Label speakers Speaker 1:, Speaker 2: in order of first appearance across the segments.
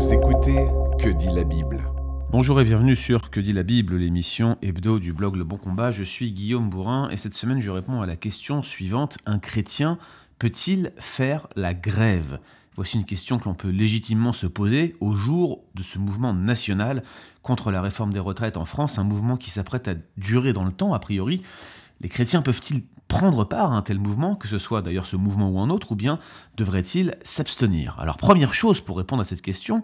Speaker 1: Vous écoutez Que dit la Bible
Speaker 2: Bonjour et bienvenue sur Que dit la Bible, l'émission hebdo du blog Le Bon Combat. Je suis Guillaume Bourrin et cette semaine je réponds à la question suivante. Un chrétien peut-il faire la grève? Voici une question que l'on peut légitimement se poser au jour de ce mouvement national contre la réforme des retraites en France, un mouvement qui s'apprête à durer dans le temps a priori. Les chrétiens peuvent-ils prendre part à un tel mouvement, que ce soit d'ailleurs ce mouvement ou un autre, ou bien devrait-il s'abstenir? Alors première chose pour répondre à cette question,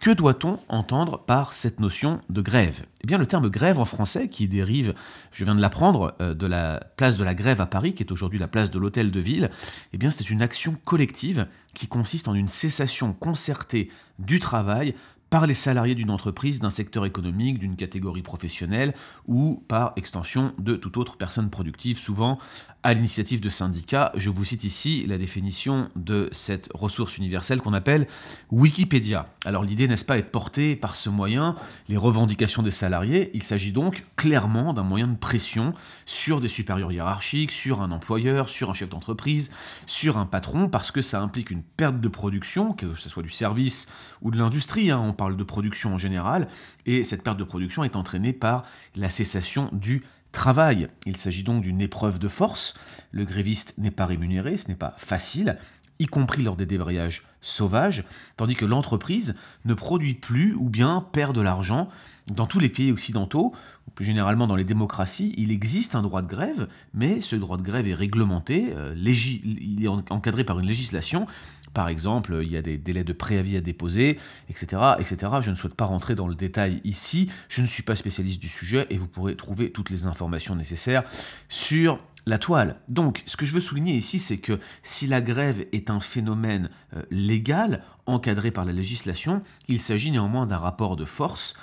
Speaker 2: que doit-on entendre par cette notion de grève? Eh bien le terme grève en français, qui dérive, je viens de l'apprendre, euh, de la place de la grève à Paris, qui est aujourd'hui la place de l'hôtel de ville, eh bien c'est une action collective qui consiste en une cessation concertée du travail par les salariés d'une entreprise, d'un secteur économique, d'une catégorie professionnelle ou par extension de toute autre personne productive, souvent à l'initiative de syndicats. Je vous cite ici la définition de cette ressource universelle qu'on appelle Wikipédia. Alors l'idée n'est-ce pas être portée par ce moyen les revendications des salariés Il s'agit donc clairement d'un moyen de pression sur des supérieurs hiérarchiques, sur un employeur, sur un chef d'entreprise, sur un patron, parce que ça implique une perte de production, que ce soit du service ou de l'industrie, hein. on parle de production en général, et cette perte de production est entraînée par la cessation du travail. Il s'agit donc d'une épreuve de force. Le gréviste n'est pas rémunéré, ce n'est pas facile, y compris lors des débrayages sauvages, tandis que l'entreprise ne produit plus ou bien perd de l'argent. Dans tous les pays occidentaux, plus généralement dans les démocraties, il existe un droit de grève, mais ce droit de grève est réglementé, euh, il est encadré par une législation. Par exemple, il y a des délais de préavis à déposer, etc., etc. Je ne souhaite pas rentrer dans le détail ici. Je ne suis pas spécialiste du sujet et vous pourrez trouver toutes les informations nécessaires sur la toile. Donc, ce que je veux souligner ici, c'est que si la grève est un phénomène euh, légal, encadré par la législation, il s'agit néanmoins d'un rapport de force,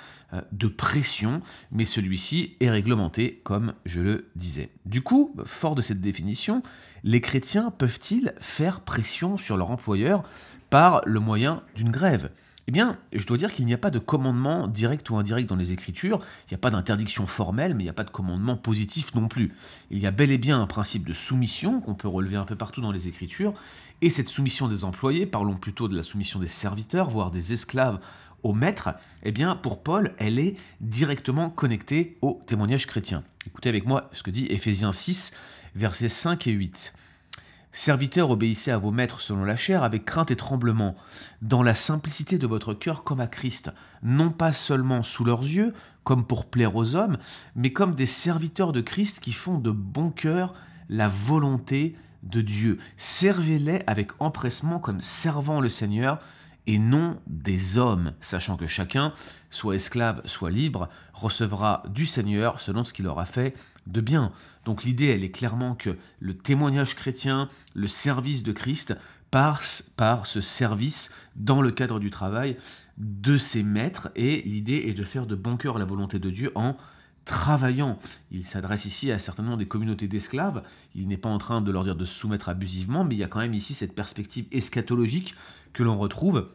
Speaker 2: de pression, mais celui-ci est réglementé, comme je le disais. Du coup, fort de cette définition, les chrétiens peuvent-ils faire pression sur leur employeur par le moyen d'une grève? Eh bien, je dois dire qu'il n'y a pas de commandement direct ou indirect dans les Écritures, il n'y a pas d'interdiction formelle, mais il n'y a pas de commandement positif non plus. Il y a bel et bien un principe de soumission qu'on peut relever un peu partout dans les Écritures, et cette soumission des employés, parlons plutôt de la soumission des serviteurs, voire des esclaves au maître, eh bien, pour Paul, elle est directement connectée au témoignage chrétien. Écoutez avec moi ce que dit Éphésiens 6, versets 5 et 8. Serviteurs, obéissez à vos maîtres selon la chair, avec crainte et tremblement, dans la simplicité de votre cœur comme à Christ, non pas seulement sous leurs yeux, comme pour plaire aux hommes, mais comme des serviteurs de Christ qui font de bon cœur la volonté de Dieu. Servez-les avec empressement comme servant le Seigneur, et non des hommes, sachant que chacun, soit esclave, soit libre, recevra du Seigneur selon ce qu'il aura fait de bien. Donc l'idée, elle est clairement que le témoignage chrétien, le service de Christ, passe par ce service dans le cadre du travail de ses maîtres, et l'idée est de faire de bon cœur la volonté de Dieu en travaillant. Il s'adresse ici à certainement des communautés d'esclaves, il n'est pas en train de leur dire de se soumettre abusivement, mais il y a quand même ici cette perspective eschatologique que l'on retrouve,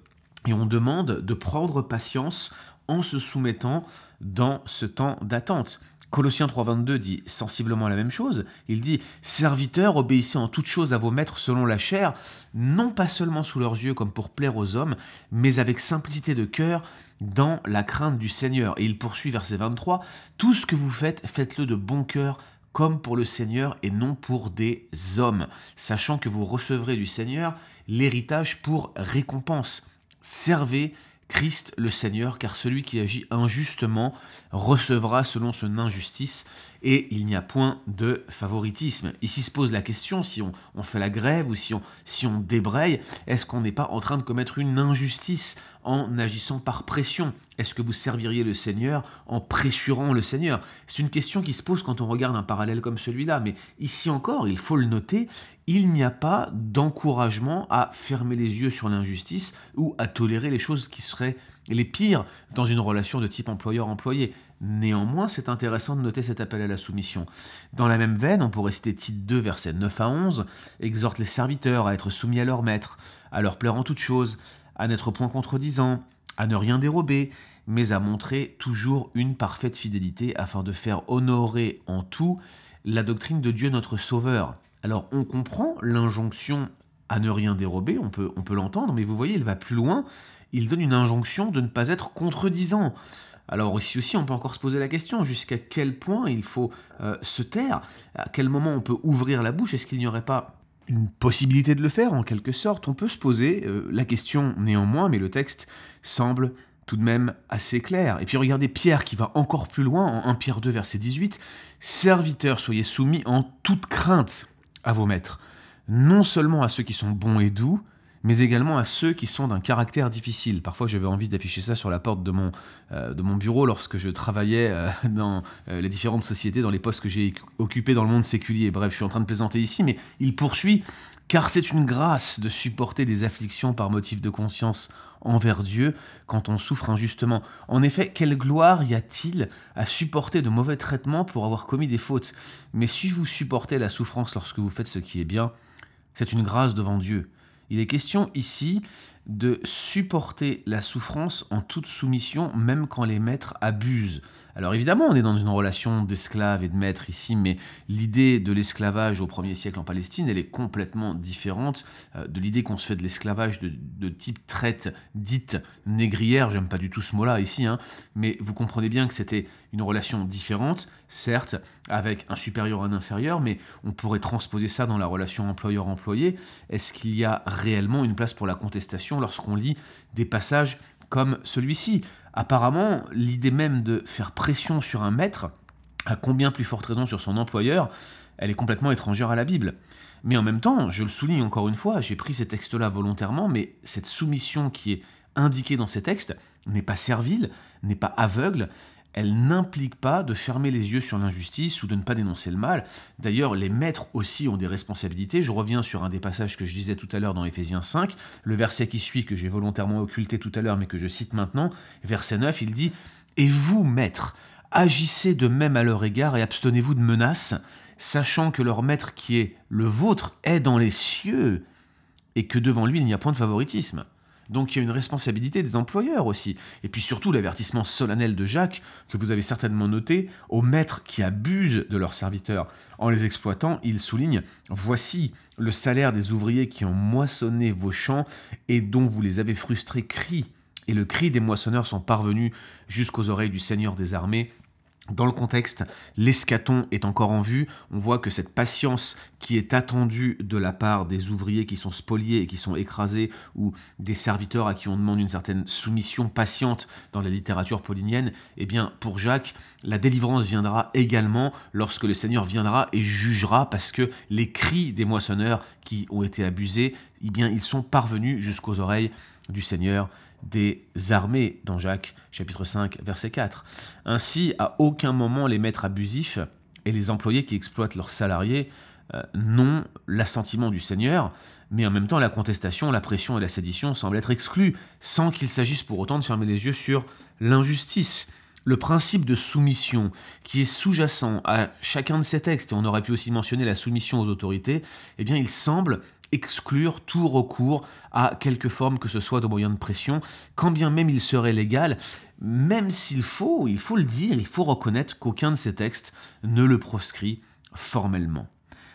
Speaker 2: et on demande de prendre patience en se soumettant dans ce temps d'attente. Colossiens 3.22 dit sensiblement la même chose. Il dit Serviteurs, obéissez en toutes choses à vos maîtres selon la chair, non pas seulement sous leurs yeux comme pour plaire aux hommes, mais avec simplicité de cœur dans la crainte du Seigneur. Et il poursuit verset 23 Tout ce que vous faites, faites-le de bon cœur comme pour le Seigneur et non pour des hommes, sachant que vous recevrez du Seigneur l'héritage pour récompense. Servez Christ le Seigneur, car celui qui agit injustement recevra selon son injustice, et il n'y a point de favoritisme. Ici se pose la question, si on, fait la grève ou si on, si on débraye, est-ce qu'on n'est pas en train de commettre une injustice en agissant par pression? Est-ce que vous serviriez le Seigneur en pressurant le Seigneur? C'est une question qui se pose quand on regarde un parallèle comme celui-là, mais ici encore, il faut le noter, il n'y a pas d'encouragement à fermer les yeux sur l'injustice ou à tolérer les choses qui seraient les pires dans une relation de type employeur-employé. Néanmoins, c'est intéressant de noter cet appel à la soumission. Dans la même veine, on pourrait citer Tite 2, versets 9 à 11, exhorte les serviteurs à être soumis à leur maître, à leur plaire en toutes choses, à n'être point contredisant, à ne rien dérober, mais à montrer toujours une parfaite fidélité afin de faire honorer en tout la doctrine de Dieu notre Sauveur. Alors on comprend l'injonction à ne rien dérober, on peut, on peut l'entendre, mais vous voyez, il va plus loin, il donne une injonction de ne pas être contredisant. Alors ici aussi, on peut encore se poser la question, jusqu'à quel point il faut euh, se taire? À quel moment on peut ouvrir la bouche? Est-ce qu'il n'y aurait pas une possibilité de le faire en quelque sorte? On peut se poser euh, la question néanmoins, mais le texte semble tout de même assez clair. Et puis regardez Pierre qui va encore plus loin en 1 Pierre 2 verset 18. Serviteurs, soyez soumis en toute crainte à vos maîtres, non seulement à ceux qui sont bons et doux, mais également à ceux qui sont d'un caractère difficile. Parfois, j'avais envie d'afficher ça sur la porte de mon, euh, de mon bureau lorsque je travaillais euh, dans euh, les différentes sociétés, dans les postes que j'ai occupés dans le monde séculier. Bref, je suis en train de plaisanter ici, mais il poursuit car c'est une grâce de supporter des afflictions par motif de conscience envers Dieu quand on souffre injustement. En effet, quelle gloire y a-t-il à supporter de mauvais traitements pour avoir commis des fautes? Mais si vous supportez la souffrance lorsque vous faites ce qui est bien, c'est une grâce devant Dieu. Il est question ici de supporter la souffrance en toute soumission, même quand les maîtres abusent. Alors évidemment, on est dans une relation d'esclave et de maître ici, mais l'idée de l'esclavage au 1er siècle en Palestine, elle est complètement différente euh, de l'idée qu'on se fait de l'esclavage de, type traite dite négrière. J'aime pas du tout ce mot-là ici, hein, mais vous comprenez bien que c'était une relation différente, certes, avec un supérieur et un inférieur, mais on pourrait transposer ça dans la relation employeur-employé. Est-ce qu'il y a réellement une place pour la contestation lorsqu'on lit des passages comme celui-ci. Apparemment, l'idée même de faire pression sur un maître, à combien plus forte raison sur son employeur, elle est complètement étrangère à la Bible. Mais en même temps, je le souligne encore une fois, j'ai pris ces textes-là volontairement, mais cette soumission qui est indiquée dans ces textes n'est pas servile, n'est pas aveugle, elle n'implique pas de fermer les yeux sur l'injustice ou de ne pas dénoncer le mal. D'ailleurs, les maîtres aussi ont des responsabilités. Je reviens sur un des passages que je disais tout à l'heure dans Éphésiens 5, le verset qui suit, que j'ai volontairement occulté tout à l'heure, mais que je cite maintenant, verset 9, il dit Et vous, maîtres, agissez de même à leur égard et abstenez-vous de menaces, sachant que leur maître qui est le vôtre est dans les cieux, et que devant lui il n'y a point de favoritisme. Donc il y a une responsabilité des employeurs aussi. Et puis surtout l'avertissement solennel de Jacques, que vous avez certainement noté, aux maîtres qui abusent de leurs serviteurs. En les exploitant, il souligne, Voici le salaire des ouvriers qui ont moissonné vos champs et dont vous les avez frustrés crie. Et le cri des moissonneurs sont parvenus jusqu'aux oreilles du Seigneur des armées, dans le contexte, l'escaton est encore en vue. On voit que cette patience qui est attendue de la part des ouvriers qui sont spoliés et qui sont écrasés, ou des serviteurs à qui on demande une certaine soumission patiente dans la littérature paulinienne, eh bien, pour Jacques, la délivrance viendra également lorsque le Seigneur viendra et jugera, parce que les cris des moissonneurs qui ont été abusés, eh bien, ils sont parvenus jusqu'aux oreilles du Seigneur des armées dans Jacques chapitre 5 verset 4. Ainsi, à aucun moment les maîtres abusifs et les employés qui exploitent leurs salariés euh, n'ont l'assentiment du Seigneur, mais en même temps la contestation, la pression et la sédition semblent être exclus, sans qu'il s'agisse pour autant de fermer les yeux sur l'injustice. Le principe de soumission qui est sous-jacent à chacun de ces textes, et on aurait pu aussi mentionner la soumission aux autorités, eh bien il semble exclure tout recours à quelque forme que ce soit de moyen de pression, quand bien même il serait légal, même s'il faut, il faut le dire, il faut reconnaître qu'aucun de ces textes ne le proscrit formellement.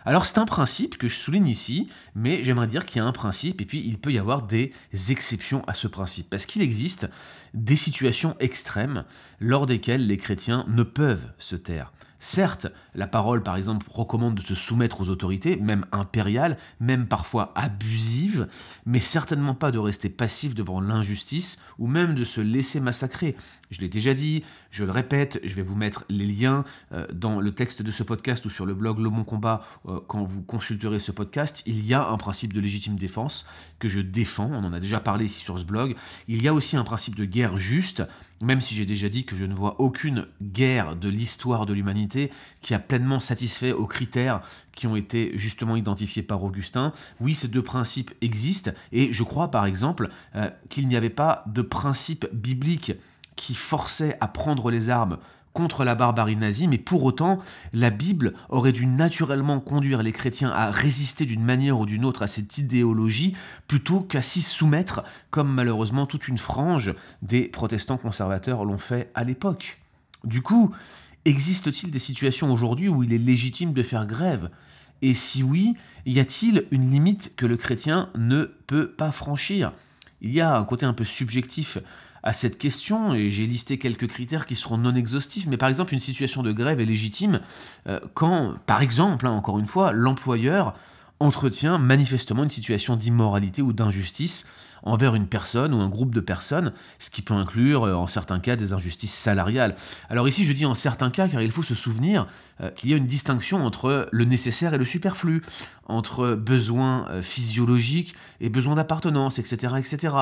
Speaker 2: Alors c'est un principe que je souligne ici, mais j'aimerais dire qu'il y a un principe et puis il peut y avoir des exceptions à ce principe, parce qu'il existe des situations extrêmes lors desquelles les chrétiens ne peuvent se taire. Certes, la parole, par exemple, recommande de se soumettre aux autorités, même impériales, même parfois abusives, mais certainement pas de rester passif devant l'injustice ou même de se laisser massacrer. Je l'ai déjà dit, je le répète, je vais vous mettre les liens euh, dans le texte de ce podcast ou sur le blog Le Bon Combat euh, quand vous consulterez ce podcast. Il y a un principe de légitime défense que je défends, on en a déjà parlé ici sur ce blog. Il y a aussi un principe de guerre juste même si j'ai déjà dit que je ne vois aucune guerre de l'histoire de l'humanité qui a pleinement satisfait aux critères qui ont été justement identifiés par Augustin, oui, ces deux principes existent, et je crois par exemple euh, qu'il n'y avait pas de principe biblique qui forçait à prendre les armes contre la barbarie nazie, mais pour autant, la Bible aurait dû naturellement conduire les chrétiens à résister d'une manière ou d'une autre à cette idéologie, plutôt qu'à s'y soumettre, comme malheureusement toute une frange des protestants conservateurs l'ont fait à l'époque. Du coup, existe-t-il des situations aujourd'hui où il est légitime de faire grève? Et si oui, y a-t-il une limite que le chrétien ne peut pas franchir? Il y a un côté un peu subjectif à cette question et j'ai listé quelques critères qui seront non exhaustifs, mais par exemple une situation de grève est légitime euh, quand, par exemple, hein, encore une fois, l'employeur entretient manifestement une situation d'immoralité ou d'injustice envers une personne ou un groupe de personnes, ce qui peut inclure euh, en certains cas des injustices salariales. Alors ici je dis en certains cas car il faut se souvenir euh, qu'il y a une distinction entre le nécessaire et le superflu, entre besoins euh, physiologiques et besoins d'appartenance, etc., etc.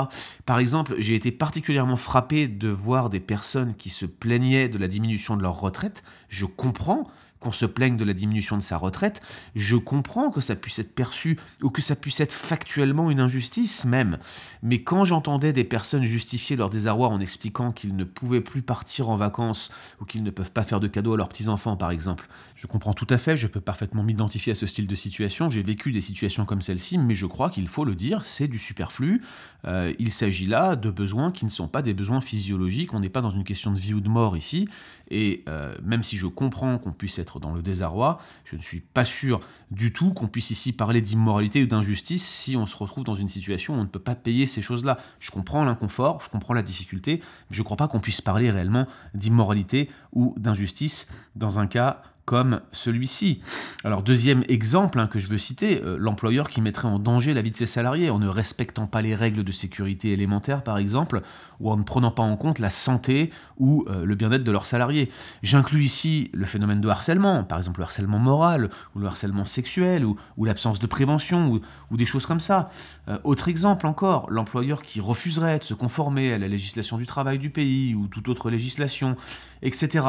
Speaker 2: Par exemple, j'ai été particulièrement frappé de voir des personnes qui se plaignaient de la diminution de leur retraite. Je comprends qu'on se plaigne de la diminution de sa retraite, je comprends que ça puisse être perçu ou que ça puisse être factuellement une injustice même. Mais quand j'entendais des personnes justifier leur désarroi en expliquant qu'ils ne pouvaient plus partir en vacances ou qu'ils ne peuvent pas faire de cadeaux à leurs petits-enfants par exemple, je comprends tout à fait, je peux parfaitement m'identifier à ce style de situation, j'ai vécu des situations comme celle-ci, mais je crois qu'il faut le dire, c'est du superflu. Euh, il s'agit là de besoins qui ne sont pas des besoins physiologiques, on n'est pas dans une question de vie ou de mort ici, et euh, même si je comprends qu'on puisse être dans le désarroi, je ne suis pas sûr du tout qu'on puisse ici parler d'immoralité ou d'injustice si on se retrouve dans une situation où on ne peut pas payer ces choses-là. Je comprends l'inconfort, je comprends la difficulté, mais je ne crois pas qu'on puisse parler réellement d'immoralité ou d'injustice dans un cas comme celui-ci. Alors deuxième exemple hein, que je veux citer, euh, l'employeur qui mettrait en danger la vie de ses salariés en ne respectant pas les règles de sécurité élémentaires par exemple, ou en ne prenant pas en compte la santé ou euh, le bien-être de leurs salariés. J'inclus ici le phénomène de harcèlement, par exemple le harcèlement moral, ou le harcèlement sexuel, ou, l'absence de prévention, ou, des choses comme ça. Euh, autre exemple encore, l'employeur qui refuserait de se conformer à la législation du travail du pays, ou toute autre législation, etc.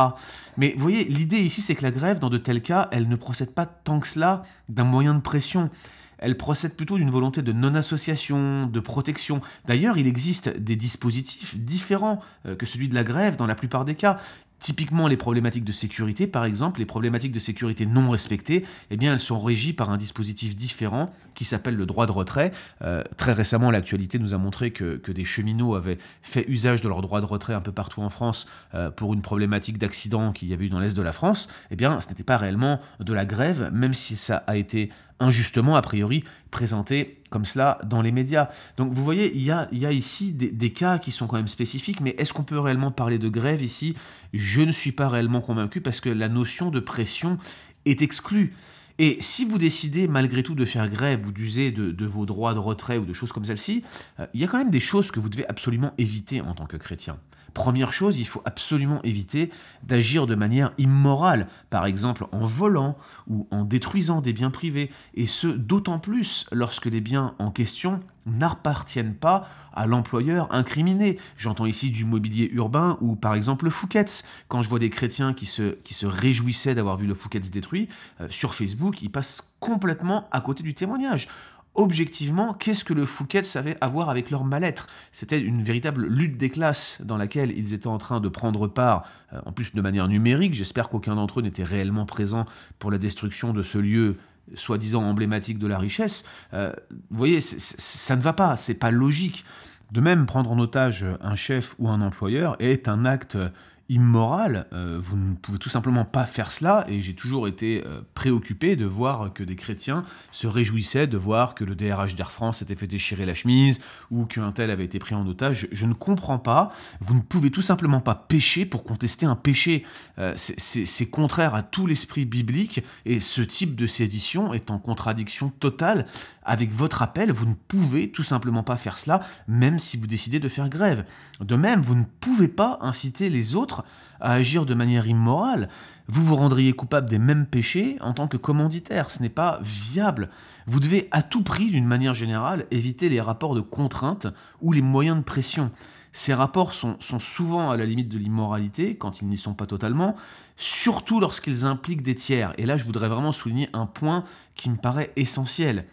Speaker 2: Mais vous voyez, l'idée ici c'est que la grève dans de tels cas, elle ne procède pas tant que cela d'un moyen de pression. Elle procède plutôt d'une volonté de non-association, de protection. D'ailleurs, il existe des dispositifs différents euh, que celui de la grève dans la plupart des cas. Typiquement, les problématiques de sécurité, par exemple, les problématiques de sécurité non respectées, eh bien, elles sont régies par un dispositif différent qui s'appelle le droit de retrait. Euh, très récemment, l'actualité nous a montré que, des cheminots avaient fait usage de leur droit de retrait un peu partout en France euh, pour une problématique d'accident qu'il y avait eu dans l'Est de la France. Eh bien, ce n'était pas réellement de la grève, même si ça a été injustement, a priori, présenté comme cela dans les médias. Donc vous voyez, il y a, ici des, cas qui sont quand même spécifiques, mais est-ce qu'on peut réellement parler de grève ici? Je ne suis pas réellement convaincu parce que la notion de pression est exclue. Et si vous décidez malgré tout de faire grève ou d'user de, vos droits de retrait ou de choses comme celle-ci, euh, il y a quand même des choses que vous devez absolument éviter en tant que chrétien. Première chose, il faut absolument éviter d'agir de manière immorale, par exemple en volant ou en détruisant des biens privés, et ce d'autant plus lorsque les biens en question n'appartiennent pas à l'employeur incriminé. J'entends ici du mobilier urbain ou par exemple le Fouquet's. Quand je vois des chrétiens qui se, réjouissaient d'avoir vu le Fouquet's détruit, euh, sur Facebook, ils passent complètement à côté du témoignage objectivement, qu'est-ce que le Fouquet savait avoir avec leur mal-être? C'était une véritable lutte des classes dans laquelle ils étaient en train de prendre part, euh, en plus de manière numérique. J'espère qu'aucun d'entre eux n'était réellement présent pour la destruction de ce lieu soi-disant emblématique de la richesse. Euh, vous voyez, ça ne va pas, c'est pas logique. De même, prendre en otage un chef ou un employeur est un acte immoral. Euh, vous ne pouvez tout simplement pas faire cela. Et j'ai toujours été euh, préoccupé de voir que des chrétiens se réjouissaient de voir que le DRH d'Air France s'était fait déchirer la chemise ou qu'un tel avait été pris en otage. Je, ne comprends pas. Vous ne pouvez tout simplement pas pécher pour contester un péché. Euh, c'est contraire à tout l'esprit biblique et ce type de sédition est en contradiction totale avec votre appel. Vous ne pouvez tout simplement pas faire cela, même si vous décidez de faire grève. De même, vous ne pouvez pas inciter les autres à agir de manière immorale, vous vous rendriez coupable des mêmes péchés en tant que commanditaire. Ce n'est pas viable. Vous devez à tout prix, d'une manière générale, éviter les rapports de contrainte ou les moyens de pression. Ces rapports sont, souvent à la limite de l'immoralité, quand ils n'y sont pas totalement, surtout lorsqu'ils impliquent des tiers. Et là, je voudrais vraiment souligner un point qui me paraît essentiel.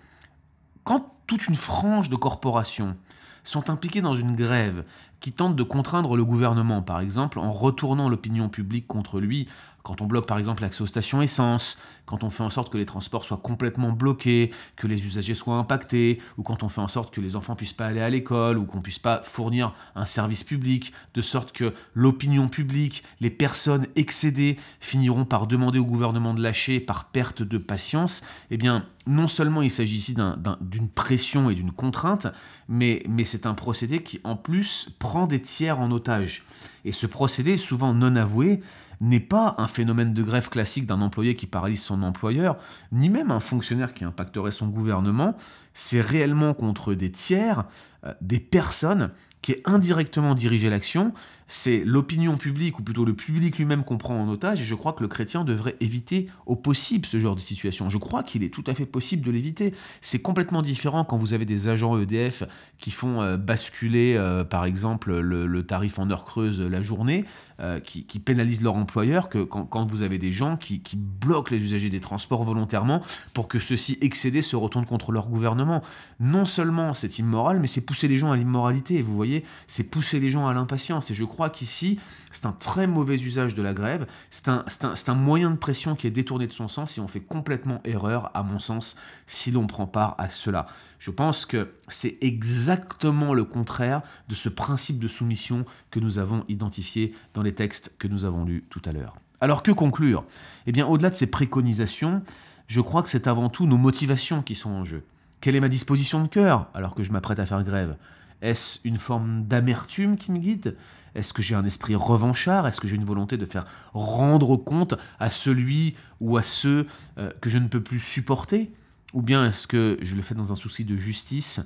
Speaker 2: Quand toute une frange de corporations sont impliqués dans une grève qui tente de contraindre le gouvernement, par exemple, en retournant l'opinion publique contre lui, quand on bloque par exemple l'accès aux stations essence, quand on fait en sorte que les transports soient complètement bloqués, que les usagers soient impactés, ou quand on fait en sorte que les enfants puissent pas aller à l'école, ou qu'on puisse pas fournir un service public, de sorte que l'opinion publique, les personnes excédées finiront par demander au gouvernement de lâcher par perte de patience, eh bien, non seulement il s'agit ici d'une pression et d'une contrainte, mais, mais c'est un procédé qui en plus prend des tiers en otage. Et ce procédé, souvent non avoué, n'est pas un phénomène de grève classique d'un employé qui paralyse son employeur, ni même un fonctionnaire qui impacterait son gouvernement, c'est réellement contre des tiers, euh, des personnes qui indirectement dirigé l'action, c'est l'opinion publique, ou plutôt le public lui-même qu'on prend en otage, et je crois que le chrétien devrait éviter au possible ce genre de situation. Je crois qu'il est tout à fait possible de l'éviter. C'est complètement différent quand vous avez des agents EDF qui font euh, basculer, euh, par exemple, le, tarif en heure creuse la journée, euh, qui, pénalisent leur employeur, que quand, vous avez des gens qui, qui, bloquent les usagers des transports volontairement pour que ceux-ci excédés se retournent contre leur gouvernement. Non seulement c'est immoral, mais c'est pousser les gens à l'immoralité. Vous voyez, c'est pousser les gens à l'impatience. Et je crois qu'ici, c'est un très mauvais usage de la grève. C'est un, un, moyen de pression qui est détourné de son sens et on fait complètement erreur, à mon sens, si l'on prend part à cela. Je pense que c'est exactement le contraire de ce principe de soumission que nous avons identifié dans les textes que nous avons lus tout à l'heure. Alors que conclure? Eh bien, au-delà de ces préconisations, je crois que c'est avant tout nos motivations qui sont en jeu. Quelle est ma disposition de cœur alors que je m'apprête à faire grève? Est-ce une forme d'amertume qui me guide? Est-ce que j'ai un esprit revanchard? Est-ce que j'ai une volonté de faire rendre compte à celui ou à ceux euh, que je ne peux plus supporter? Ou bien est-ce que je le fais dans un souci de justice,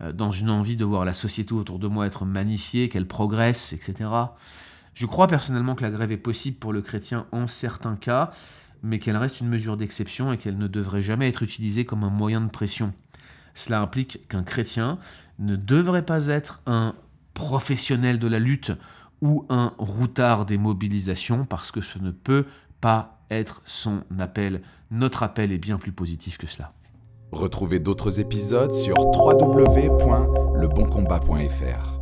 Speaker 2: euh, dans une envie de voir la société autour de moi être magnifiée, qu'elle progresse, etc. Je crois personnellement que la grève est possible pour le chrétien en certains cas, mais qu'elle reste une mesure d'exception et qu'elle ne devrait jamais être utilisée comme un moyen de pression. Cela implique qu'un chrétien ne devrait pas être un professionnel de la lutte ou un routard des mobilisations parce que ce ne peut pas être son appel. Notre appel est bien plus positif que cela.
Speaker 1: Retrouvez d'autres épisodes sur www.leboncombat.fr.